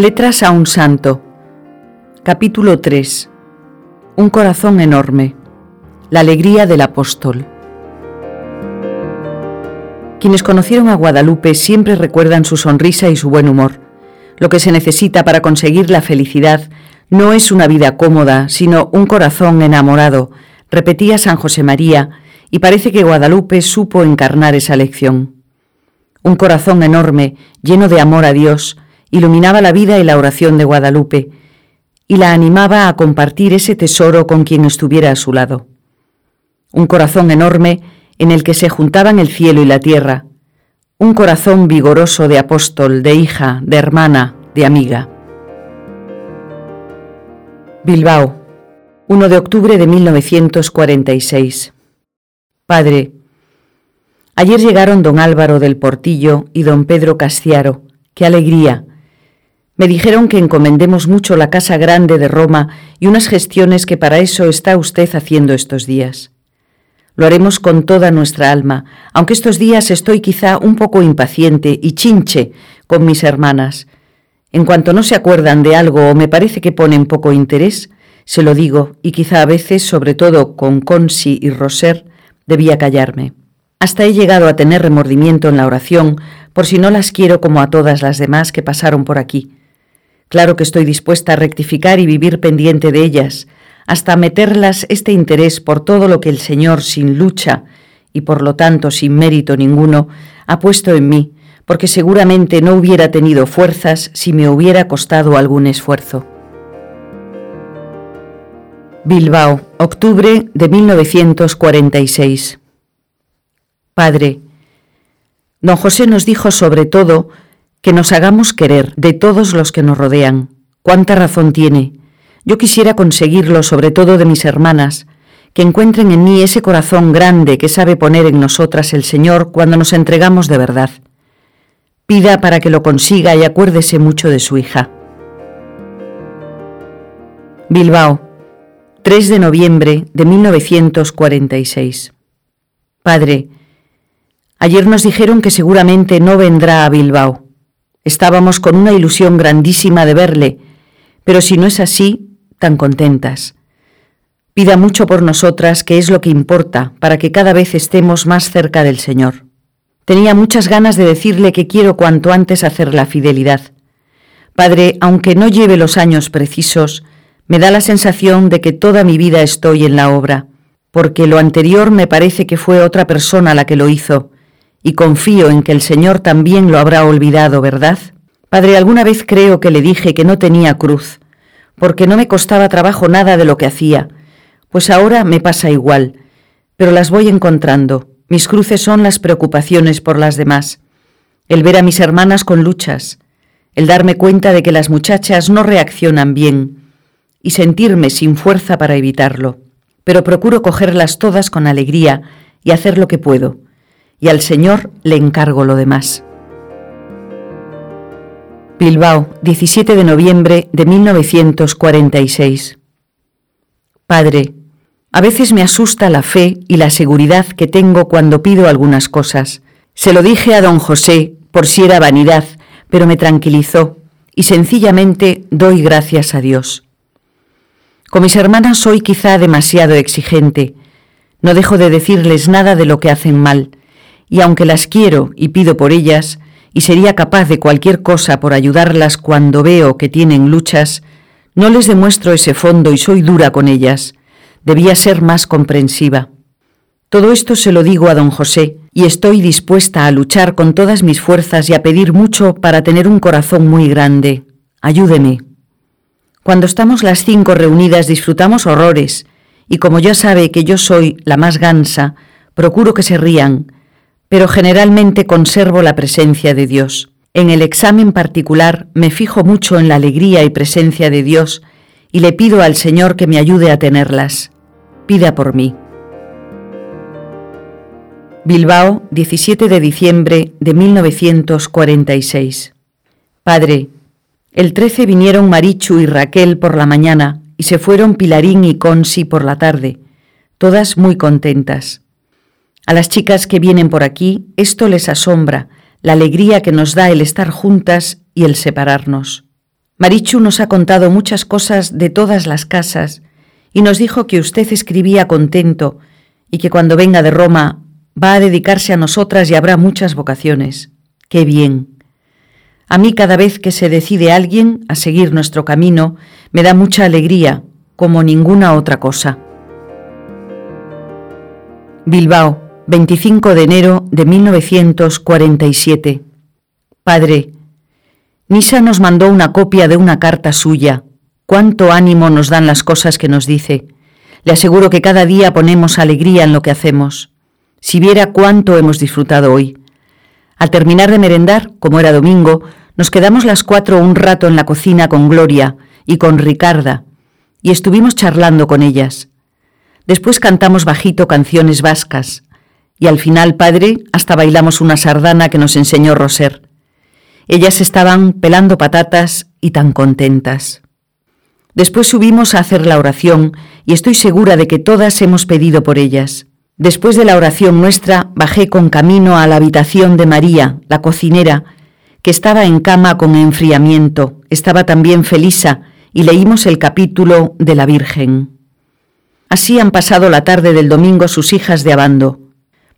Letras a un santo. Capítulo 3. Un corazón enorme. La alegría del apóstol. Quienes conocieron a Guadalupe siempre recuerdan su sonrisa y su buen humor. Lo que se necesita para conseguir la felicidad no es una vida cómoda, sino un corazón enamorado, repetía San José María, y parece que Guadalupe supo encarnar esa lección. Un corazón enorme, lleno de amor a Dios, iluminaba la vida y la oración de Guadalupe, y la animaba a compartir ese tesoro con quien estuviera a su lado. Un corazón enorme en el que se juntaban el cielo y la tierra, un corazón vigoroso de apóstol, de hija, de hermana, de amiga. Bilbao, 1 de octubre de 1946. Padre, ayer llegaron don Álvaro del Portillo y don Pedro Castiaro. ¡Qué alegría! Me dijeron que encomendemos mucho la Casa Grande de Roma y unas gestiones que para eso está usted haciendo estos días. Lo haremos con toda nuestra alma, aunque estos días estoy quizá un poco impaciente y chinche con mis hermanas. En cuanto no se acuerdan de algo o me parece que ponen poco interés, se lo digo, y quizá a veces, sobre todo con Consi y Roser, debía callarme. Hasta he llegado a tener remordimiento en la oración, por si no las quiero como a todas las demás que pasaron por aquí. Claro que estoy dispuesta a rectificar y vivir pendiente de ellas, hasta meterlas este interés por todo lo que el Señor sin lucha y por lo tanto sin mérito ninguno ha puesto en mí, porque seguramente no hubiera tenido fuerzas si me hubiera costado algún esfuerzo. Bilbao, octubre de 1946. Padre, don José nos dijo sobre todo que nos hagamos querer de todos los que nos rodean. ¿Cuánta razón tiene? Yo quisiera conseguirlo sobre todo de mis hermanas, que encuentren en mí ese corazón grande que sabe poner en nosotras el Señor cuando nos entregamos de verdad. Pida para que lo consiga y acuérdese mucho de su hija. Bilbao, 3 de noviembre de 1946. Padre, ayer nos dijeron que seguramente no vendrá a Bilbao. Estábamos con una ilusión grandísima de verle, pero si no es así, tan contentas. Pida mucho por nosotras, que es lo que importa, para que cada vez estemos más cerca del Señor. Tenía muchas ganas de decirle que quiero cuanto antes hacer la fidelidad. Padre, aunque no lleve los años precisos, me da la sensación de que toda mi vida estoy en la obra, porque lo anterior me parece que fue otra persona la que lo hizo, y confío en que el Señor también lo habrá olvidado, ¿verdad? Padre, alguna vez creo que le dije que no tenía cruz, porque no me costaba trabajo nada de lo que hacía, pues ahora me pasa igual, pero las voy encontrando. Mis cruces son las preocupaciones por las demás, el ver a mis hermanas con luchas, el darme cuenta de que las muchachas no reaccionan bien y sentirme sin fuerza para evitarlo, pero procuro cogerlas todas con alegría y hacer lo que puedo y al Señor le encargo lo demás. Bilbao, 17 de noviembre de 1946. Padre, a veces me asusta la fe y la seguridad que tengo cuando pido algunas cosas. Se lo dije a don José por si era vanidad, pero me tranquilizó y sencillamente doy gracias a Dios. Con mis hermanas soy quizá demasiado exigente. No dejo de decirles nada de lo que hacen mal, y aunque las quiero y pido por ellas, y sería capaz de cualquier cosa por ayudarlas cuando veo que tienen luchas, no les demuestro ese fondo y soy dura con ellas. Debía ser más comprensiva. Todo esto se lo digo a don José, y estoy dispuesta a luchar con todas mis fuerzas y a pedir mucho para tener un corazón muy grande. Ayúdeme. Cuando estamos las cinco reunidas disfrutamos horrores, y como ya sabe que yo soy la más gansa, procuro que se rían, pero generalmente conservo la presencia de Dios. En el examen particular me fijo mucho en la alegría y presencia de Dios y le pido al Señor que me ayude a tenerlas. Pida por mí. Bilbao, 17 de diciembre de 1946. Padre, el 13 vinieron Marichu y Raquel por la mañana y se fueron Pilarín y Consi por la tarde, todas muy contentas. A las chicas que vienen por aquí esto les asombra, la alegría que nos da el estar juntas y el separarnos. Marichu nos ha contado muchas cosas de todas las casas y nos dijo que usted escribía contento y que cuando venga de Roma va a dedicarse a nosotras y habrá muchas vocaciones. ¡Qué bien! A mí cada vez que se decide alguien a seguir nuestro camino, me da mucha alegría, como ninguna otra cosa. Bilbao, 25 de enero de 1947. Padre, Nisa nos mandó una copia de una carta suya. Cuánto ánimo nos dan las cosas que nos dice. Le aseguro que cada día ponemos alegría en lo que hacemos. Si viera cuánto hemos disfrutado hoy. Al terminar de merendar, como era domingo, nos quedamos las cuatro un rato en la cocina con Gloria y con Ricarda, y estuvimos charlando con ellas. Después cantamos bajito canciones vascas, y al final, padre, hasta bailamos una sardana que nos enseñó Roser. Ellas estaban pelando patatas y tan contentas. Después subimos a hacer la oración y estoy segura de que todas hemos pedido por ellas. Después de la oración nuestra bajé con camino a la habitación de María, la cocinera, que estaba en cama con enfriamiento. Estaba también Felisa y leímos el capítulo de la Virgen. Así han pasado la tarde del domingo sus hijas de Abando.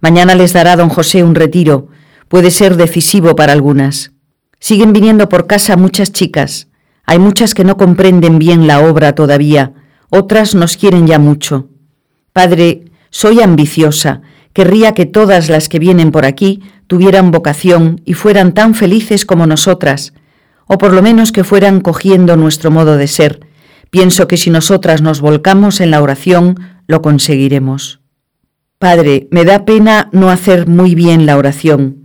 Mañana les dará don José un retiro. Puede ser decisivo para algunas. Siguen viniendo por casa muchas chicas. Hay muchas que no comprenden bien la obra todavía, otras nos quieren ya mucho. Padre, soy ambiciosa, querría que todas las que vienen por aquí tuvieran vocación y fueran tan felices como nosotras, o por lo menos que fueran cogiendo nuestro modo de ser. Pienso que si nosotras nos volcamos en la oración, lo conseguiremos. Padre, me da pena no hacer muy bien la oración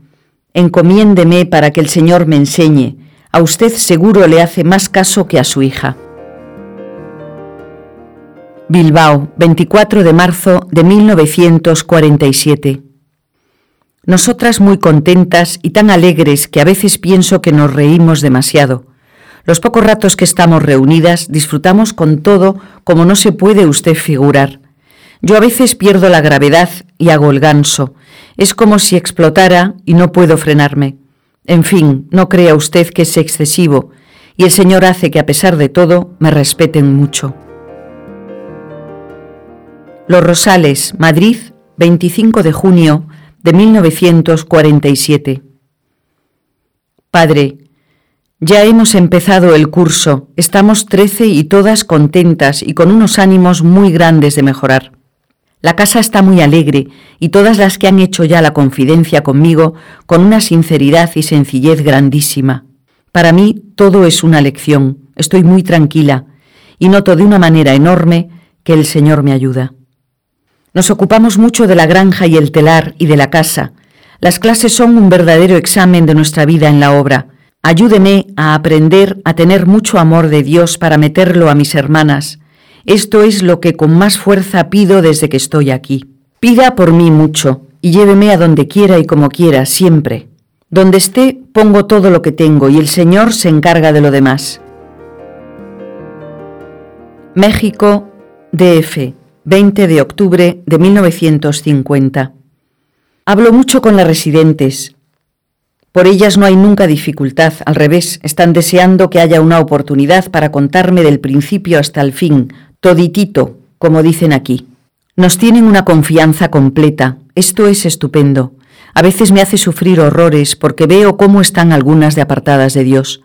encomiéndeme para que el Señor me enseñe. A usted seguro le hace más caso que a su hija. Bilbao, 24 de marzo de 1947. Nosotras muy contentas y tan alegres que a veces pienso que nos reímos demasiado. Los pocos ratos que estamos reunidas disfrutamos con todo como no se puede usted figurar. Yo a veces pierdo la gravedad y hago el ganso, es como si explotara y no puedo frenarme. En fin, no crea usted que es excesivo, y el Señor hace que a pesar de todo me respeten mucho. Los Rosales, Madrid, 25 de junio de 1947. Padre, ya hemos empezado el curso, estamos trece y todas contentas y con unos ánimos muy grandes de mejorar. La casa está muy alegre y todas las que han hecho ya la confidencia conmigo con una sinceridad y sencillez grandísima. Para mí todo es una lección, estoy muy tranquila y noto de una manera enorme que el Señor me ayuda. Nos ocupamos mucho de la granja y el telar y de la casa. Las clases son un verdadero examen de nuestra vida en la obra. Ayúdeme a aprender a tener mucho amor de Dios para meterlo a mis hermanas, esto es lo que con más fuerza pido desde que estoy aquí. Pida por mí mucho y lléveme a donde quiera y como quiera, siempre. Donde esté, pongo todo lo que tengo y el Señor se encarga de lo demás. México, DF, 20 de octubre de 1950. Hablo mucho con las residentes. Por ellas no hay nunca dificultad, al revés, están deseando que haya una oportunidad para contarme del principio hasta el fin, toditito, como dicen aquí. Nos tienen una confianza completa. Esto es estupendo. A veces me hace sufrir horrores porque veo cómo están algunas de apartadas de Dios.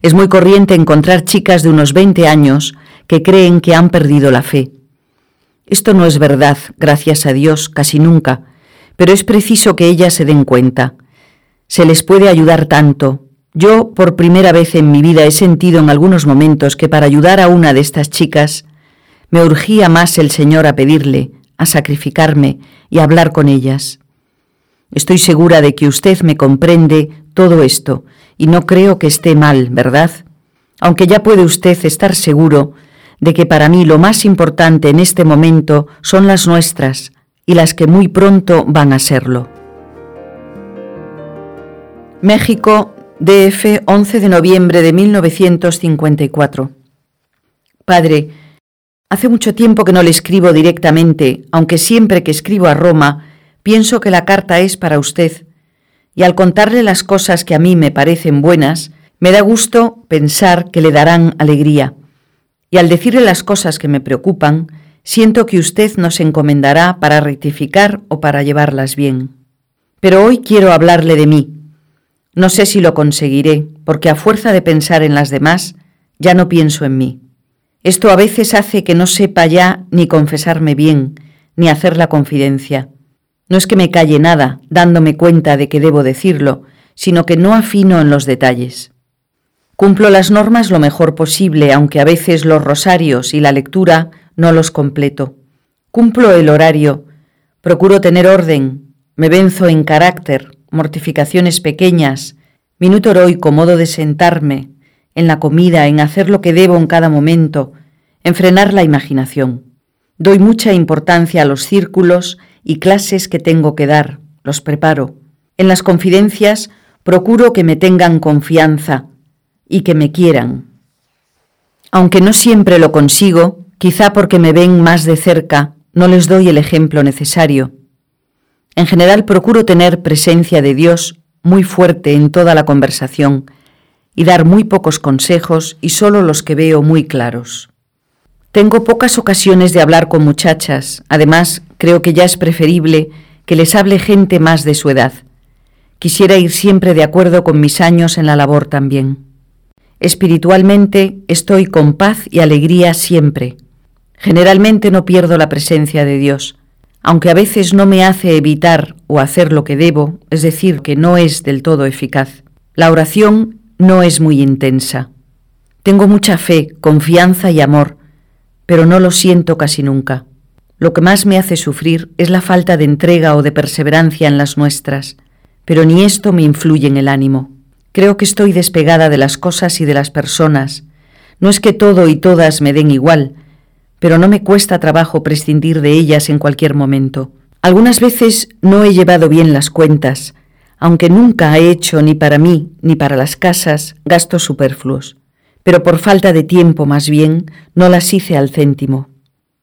Es muy corriente encontrar chicas de unos 20 años que creen que han perdido la fe. Esto no es verdad, gracias a Dios, casi nunca, pero es preciso que ellas se den cuenta. Se les puede ayudar tanto, yo por primera vez en mi vida he sentido en algunos momentos que para ayudar a una de estas chicas me urgía más el Señor a pedirle, a sacrificarme y a hablar con ellas. Estoy segura de que usted me comprende todo esto y no creo que esté mal, ¿verdad? Aunque ya puede usted estar seguro de que para mí lo más importante en este momento son las nuestras y las que muy pronto van a serlo. México, DF, 11 de noviembre de 1954. Padre, hace mucho tiempo que no le escribo directamente, aunque siempre que escribo a Roma pienso que la carta es para usted, y al contarle las cosas que a mí me parecen buenas, Me da gusto pensar que le darán alegría, y al decirle las cosas que me preocupan, siento que usted nos encomendará para rectificar o para llevarlas bien. Pero hoy quiero hablarle de mí. No sé si lo conseguiré, porque a fuerza de pensar en las demás, ya no pienso en mí. Esto a veces hace que no sepa ya ni confesarme bien, ni hacer la confidencia. No es que me calle nada, dándome cuenta de que debo decirlo, sino que no afino en los detalles. Cumplo las normas lo mejor posible, aunque a veces los rosarios y la lectura no los completo. Cumplo el horario, procuro tener orden, me venzo en carácter, mortificaciones pequeñas, minuto heroico, modo de sentarme, en la comida, en hacer lo que debo en cada momento, en frenar la imaginación. Doy mucha importancia a los círculos y clases que tengo que dar, los preparo. En las confidencias procuro que me tengan confianza y que me quieran. Aunque no siempre lo consigo, quizá porque me ven más de cerca, no les doy el ejemplo necesario. En general procuro tener presencia de Dios muy fuerte en toda la conversación y dar muy pocos consejos y solo los que veo muy claros. Tengo pocas ocasiones de hablar con muchachas, además creo que ya es preferible que les hable gente más de su edad. Quisiera ir siempre de acuerdo con mis años en la labor también. Espiritualmente estoy con paz y alegría siempre. Generalmente no pierdo la presencia de Dios, aunque a veces no me hace evitar o hacer lo que debo, es decir, que no es del todo eficaz. La oración no es muy intensa. Tengo mucha fe, confianza y amor, pero no lo siento casi nunca. Lo que más me hace sufrir es la falta de entrega o de perseverancia en las nuestras, pero ni esto me influye en el ánimo. Creo que estoy despegada de las cosas y de las personas. No es que todo y todas me den igual, pero no me cuesta trabajo prescindir de ellas en cualquier momento. Algunas veces no he llevado bien las cuentas, aunque nunca he hecho ni para mí ni para las casas gastos superfluos pero por falta de tiempo más bien no las hice al céntimo.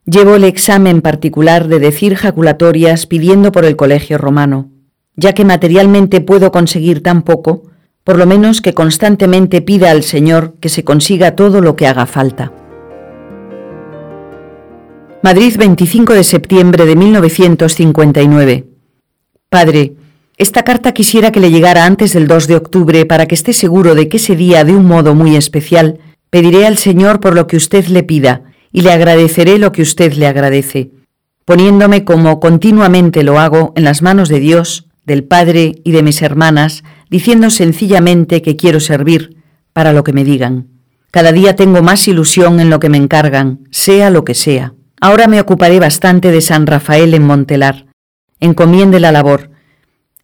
Llevo el examen particular de decir jaculatorias pidiendo por el colegio romano, ya que materialmente puedo conseguir tan poco, por lo menos que constantemente pida al Señor que se consiga todo lo que haga falta. Madrid 25 de septiembre de 1959. Padre, esta carta quisiera que le llegara antes del 2 de octubre para que esté seguro de que ese día, de un modo muy especial, pediré al Señor por lo que usted le pida y le agradeceré lo que usted le agradece, poniéndome como continuamente lo hago en las manos de Dios, del Padre y de mis hermanas, diciendo sencillamente que quiero servir para lo que me digan. Cada día tengo más ilusión en lo que me encargan, sea lo que sea. Ahora me ocuparé bastante de San Rafael en Montelar. Encomiende la labor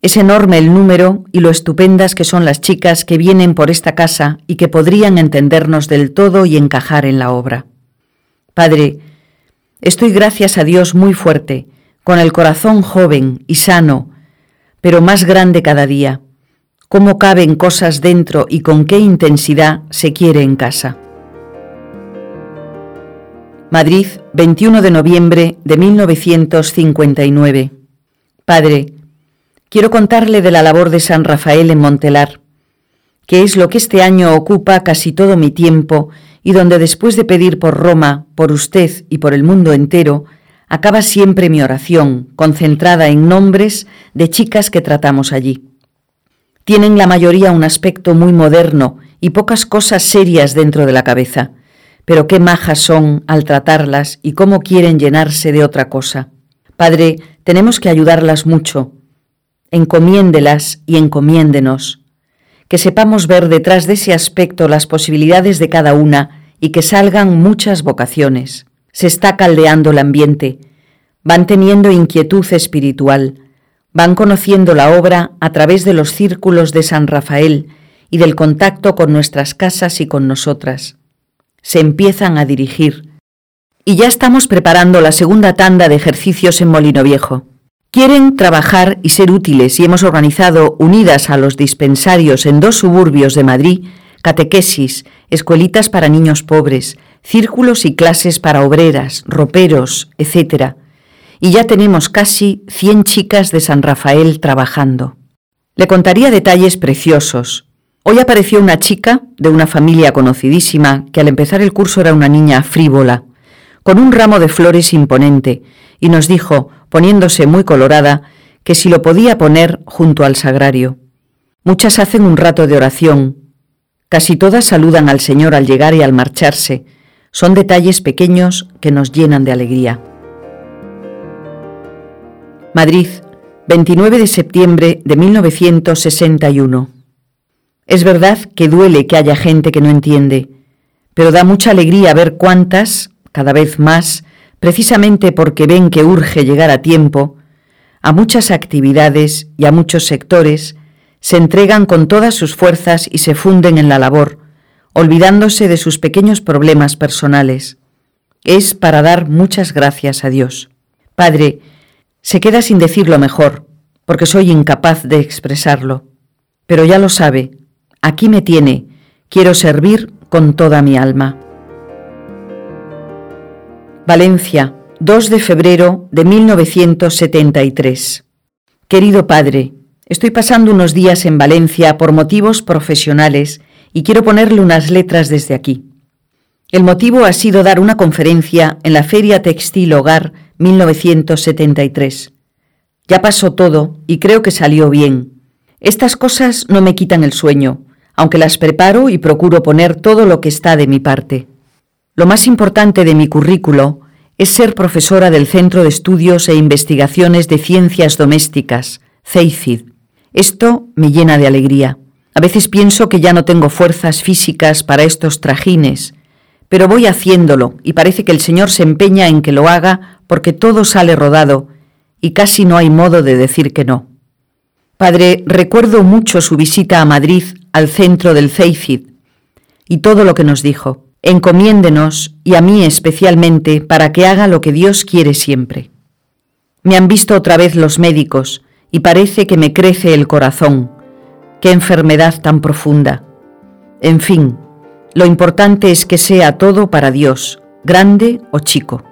es enorme el número y lo estupendas que son las chicas que vienen por esta casa y que podrían entendernos del todo y encajar en la obra. Padre, estoy gracias a Dios muy fuerte, con el corazón joven y sano, pero más grande cada día. Cómo caben cosas dentro y con qué intensidad se quiere en casa. Madrid, 21 de noviembre de 1959. Padre, quiero contarle de la labor de San Rafael en Montelar, que es lo que este año ocupa casi todo mi tiempo y donde después de pedir por Roma, por usted y por el mundo entero, acaba siempre mi oración, concentrada en nombres de chicas que tratamos allí. Tienen la mayoría un aspecto muy moderno y pocas cosas serias dentro de la cabeza, pero qué majas son al tratarlas y cómo quieren llenarse de otra cosa. Padre, tenemos que ayudarlas mucho, encomiéndelas y encomiéndenos, que sepamos ver detrás de ese aspecto las posibilidades de cada una y que salgan muchas vocaciones. Se está caldeando el ambiente, van teniendo inquietud espiritual, van conociendo la obra a través de los círculos de San Rafael y del contacto con nuestras casas y con nosotras. Se empiezan a dirigir. Y ya estamos preparando la segunda tanda de ejercicios en Molino Viejo. Quieren trabajar y ser útiles y hemos organizado, unidas a los dispensarios en dos suburbios de Madrid, catequesis, escuelitas para niños pobres, círculos y clases para obreras, roperos, etc. Y ya tenemos casi 100 chicas de San Rafael trabajando. Le contaría detalles preciosos. Hoy apareció una chica de una familia conocidísima que al empezar el curso era una niña frívola, con un ramo de flores imponente, y nos dijo, poniéndose muy colorada, que si lo podía poner junto al sagrario. Muchas hacen un rato de oración, casi todas saludan al Señor al llegar y al marcharse. Son detalles pequeños que nos llenan de alegría. Madrid, 29 de septiembre de 1961. Es verdad que duele que haya gente que no entiende, pero da mucha alegría ver cuántas, cada vez más, precisamente porque ven que urge llegar a tiempo, a muchas actividades y a muchos sectores, se entregan con todas sus fuerzas y se funden en la labor, olvidándose de sus pequeños problemas personales. Es para dar muchas gracias a Dios. Padre, se queda sin decir lo mejor, porque soy incapaz de expresarlo. Pero ya lo sabe, Aquí me tiene, quiero servir con toda mi alma. Valencia, 2 de febrero de 1973. Querido Padre, estoy pasando unos días en Valencia por motivos profesionales y quiero ponerle unas letras desde aquí. El motivo ha sido dar una conferencia en la Feria Textil Hogar 1973. Ya pasó todo y creo que salió bien. Estas cosas no me quitan el sueño, aunque las preparo y procuro poner todo lo que está de mi parte. Lo más importante de mi currículo es ser profesora del Centro de Estudios e Investigaciones de Ciencias Domésticas, CEICID. Esto me llena de alegría. A veces pienso que ya no tengo fuerzas físicas para estos trajines, pero voy haciéndolo y parece que el Señor se empeña en que lo haga porque todo sale rodado y casi no hay modo de decir que no. Padre, recuerdo mucho su visita a Madrid al centro del CEICID y todo lo que nos dijo. Encomiéndenos, y a mí especialmente, para que haga lo que Dios quiere siempre. Me han visto otra vez los médicos y parece que me crece el corazón. Qué enfermedad tan profunda. En fin, lo importante es que sea todo para Dios, grande o chico.